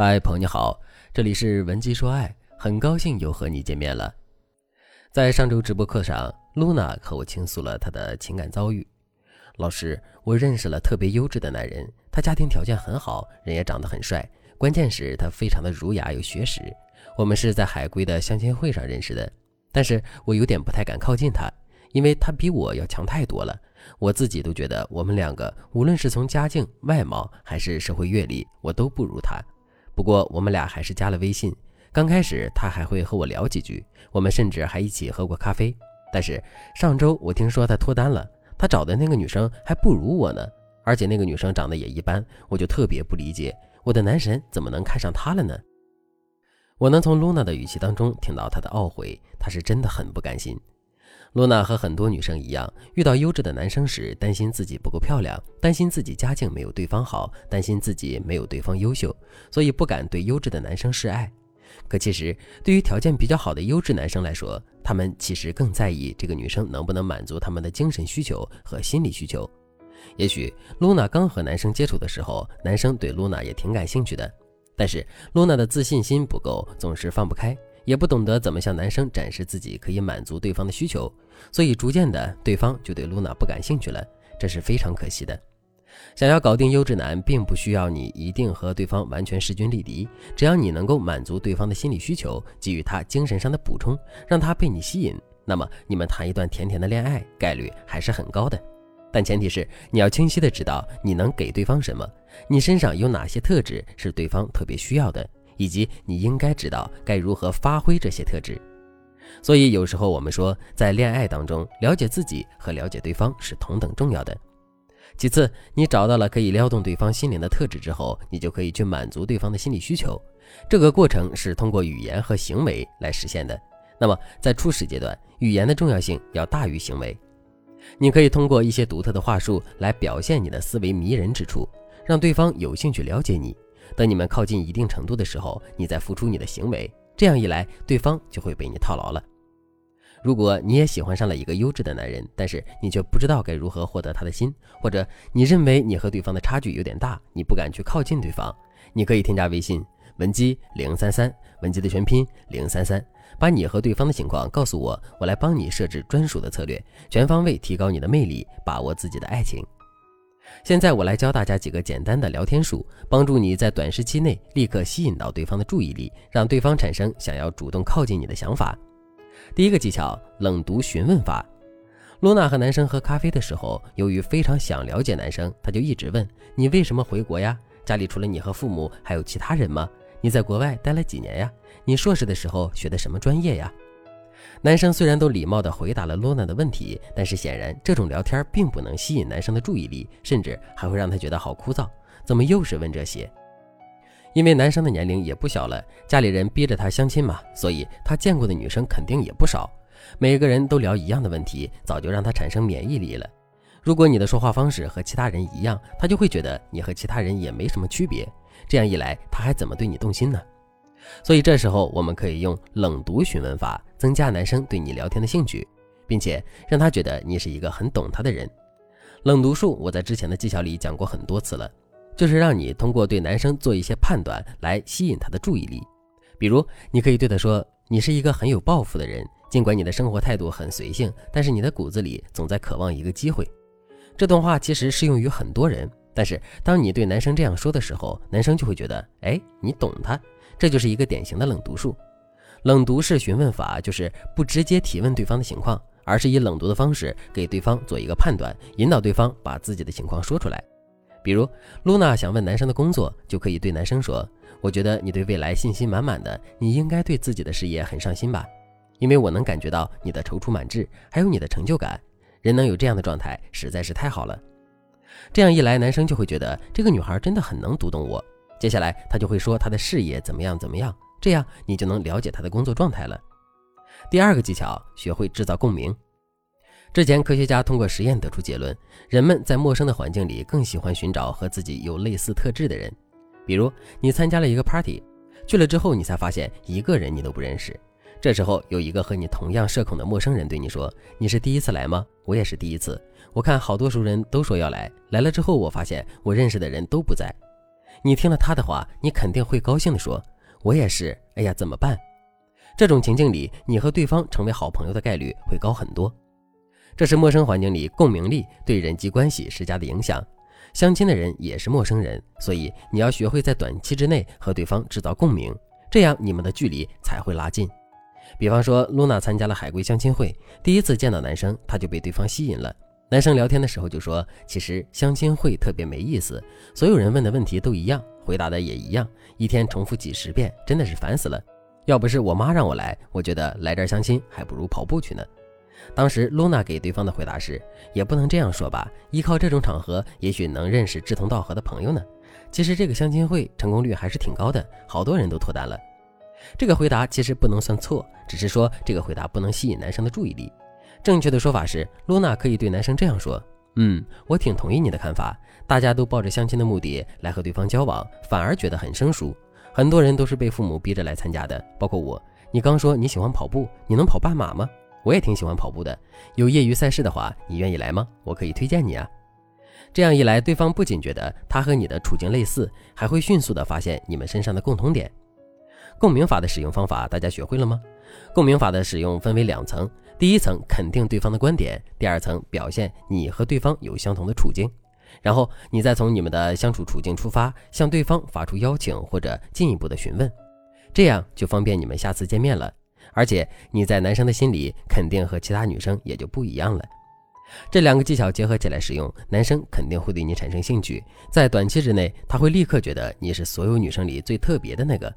嗨，朋友你好，这里是文姬说爱，很高兴又和你见面了。在上周直播课上，露娜和我倾诉了她的情感遭遇。老师，我认识了特别优质的男人，他家庭条件很好，人也长得很帅，关键是他非常的儒雅有学识。我们是在海归的相亲会上认识的，但是我有点不太敢靠近他，因为他比我要强太多了。我自己都觉得我们两个无论是从家境、外貌还是社会阅历，我都不如他。不过我们俩还是加了微信。刚开始他还会和我聊几句，我们甚至还一起喝过咖啡。但是上周我听说他脱单了，他找的那个女生还不如我呢，而且那个女生长得也一般，我就特别不理解，我的男神怎么能看上她了呢？我能从露娜的语气当中听到她的懊悔，她是真的很不甘心。露娜和很多女生一样，遇到优质的男生时，担心自己不够漂亮，担心自己家境没有对方好，担心自己没有对方优秀，所以不敢对优质的男生示爱。可其实，对于条件比较好的优质男生来说，他们其实更在意这个女生能不能满足他们的精神需求和心理需求。也许露娜刚和男生接触的时候，男生对露娜也挺感兴趣的，但是露娜的自信心不够，总是放不开。也不懂得怎么向男生展示自己可以满足对方的需求，所以逐渐的对方就对露娜不感兴趣了，这是非常可惜的。想要搞定优质男，并不需要你一定和对方完全势均力敌，只要你能够满足对方的心理需求，给予他精神上的补充，让他被你吸引，那么你们谈一段甜甜的恋爱概率还是很高的。但前提是你要清晰的知道你能给对方什么，你身上有哪些特质是对方特别需要的。以及你应该知道该如何发挥这些特质，所以有时候我们说，在恋爱当中，了解自己和了解对方是同等重要的。其次，你找到了可以撩动对方心灵的特质之后，你就可以去满足对方的心理需求。这个过程是通过语言和行为来实现的。那么，在初始阶段，语言的重要性要大于行为。你可以通过一些独特的话术来表现你的思维迷人之处，让对方有兴趣了解你。等你们靠近一定程度的时候，你再付出你的行为，这样一来，对方就会被你套牢了。如果你也喜欢上了一个优质的男人，但是你却不知道该如何获得他的心，或者你认为你和对方的差距有点大，你不敢去靠近对方，你可以添加微信文姬零三三，文姬的全拼零三三，把你和对方的情况告诉我，我来帮你设置专属的策略，全方位提高你的魅力，把握自己的爱情。现在我来教大家几个简单的聊天术，帮助你在短时期内立刻吸引到对方的注意力，让对方产生想要主动靠近你的想法。第一个技巧：冷读询问法。露娜和男生喝咖啡的时候，由于非常想了解男生，他就一直问：“你为什么回国呀？家里除了你和父母，还有其他人吗？你在国外待了几年呀？你硕士的时候学的什么专业呀？”男生虽然都礼貌地回答了罗娜的问题，但是显然这种聊天并不能吸引男生的注意力，甚至还会让他觉得好枯燥。怎么又是问这些？因为男生的年龄也不小了，家里人逼着他相亲嘛，所以他见过的女生肯定也不少。每个人都聊一样的问题，早就让他产生免疫力了。如果你的说话方式和其他人一样，他就会觉得你和其他人也没什么区别。这样一来，他还怎么对你动心呢？所以这时候我们可以用冷读询问法，增加男生对你聊天的兴趣，并且让他觉得你是一个很懂他的人。冷读术我在之前的技巧里讲过很多次了，就是让你通过对男生做一些判断来吸引他的注意力。比如，你可以对他说：“你是一个很有抱负的人，尽管你的生活态度很随性，但是你的骨子里总在渴望一个机会。”这段话其实适用于很多人，但是当你对男生这样说的时候，男生就会觉得：“哎，你懂他。”这就是一个典型的冷读术。冷读式询问法就是不直接提问对方的情况，而是以冷读的方式给对方做一个判断，引导对方把自己的情况说出来。比如，露娜想问男生的工作，就可以对男生说：“我觉得你对未来信心满满的，你应该对自己的事业很上心吧？因为我能感觉到你的踌躇满志，还有你的成就感。人能有这样的状态，实在是太好了。”这样一来，男生就会觉得这个女孩真的很能读懂我。接下来他就会说他的事业怎么样怎么样，这样你就能了解他的工作状态了。第二个技巧，学会制造共鸣。之前科学家通过实验得出结论，人们在陌生的环境里更喜欢寻找和自己有类似特质的人。比如你参加了一个 party，去了之后你才发现一个人你都不认识，这时候有一个和你同样社恐的陌生人对你说：“你是第一次来吗？我也是第一次。我看好多熟人都说要来，来了之后我发现我认识的人都不在。”你听了他的话，你肯定会高兴地说：“我也是。”哎呀，怎么办？这种情境里，你和对方成为好朋友的概率会高很多。这是陌生环境里共鸣力对人际关系施加的影响。相亲的人也是陌生人，所以你要学会在短期之内和对方制造共鸣，这样你们的距离才会拉近。比方说，露娜参加了海归相亲会，第一次见到男生，她就被对方吸引了。男生聊天的时候就说：“其实相亲会特别没意思，所有人问的问题都一样，回答的也一样，一天重复几十遍，真的是烦死了。要不是我妈让我来，我觉得来这儿相亲还不如跑步去呢。”当时露娜给对方的回答是：“也不能这样说吧，依靠这种场合，也许能认识志同道合的朋友呢。其实这个相亲会成功率还是挺高的，好多人都脱单了。”这个回答其实不能算错，只是说这个回答不能吸引男生的注意力。正确的说法是，露娜可以对男生这样说：“嗯，我挺同意你的看法。大家都抱着相亲的目的来和对方交往，反而觉得很生疏。很多人都是被父母逼着来参加的，包括我。你刚说你喜欢跑步，你能跑半马吗？我也挺喜欢跑步的。有业余赛事的话，你愿意来吗？我可以推荐你啊。这样一来，对方不仅觉得他和你的处境类似，还会迅速地发现你们身上的共同点。共鸣法的使用方法，大家学会了吗？共鸣法的使用分为两层。第一层肯定对方的观点，第二层表现你和对方有相同的处境，然后你再从你们的相处处境出发，向对方发出邀请或者进一步的询问，这样就方便你们下次见面了。而且你在男生的心里肯定和其他女生也就不一样了。这两个技巧结合起来使用，男生肯定会对你产生兴趣，在短期之内他会立刻觉得你是所有女生里最特别的那个。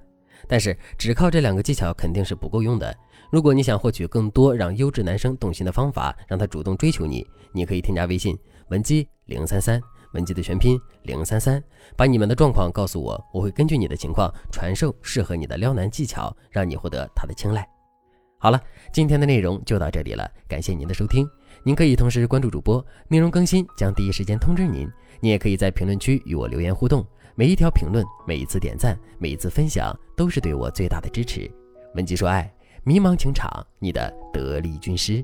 但是只靠这两个技巧肯定是不够用的。如果你想获取更多让优质男生动心的方法，让他主动追求你，你可以添加微信文姬零三三，文姬的全拼零三三，把你们的状况告诉我，我会根据你的情况传授适合你的撩男技巧，让你获得他的青睐。好了，今天的内容就到这里了，感谢您的收听。您可以同时关注主播，内容更新将第一时间通知您。你也可以在评论区与我留言互动，每一条评论、每一次点赞、每一次分享，都是对我最大的支持。文姬说爱。迷茫情场，你的得力军师。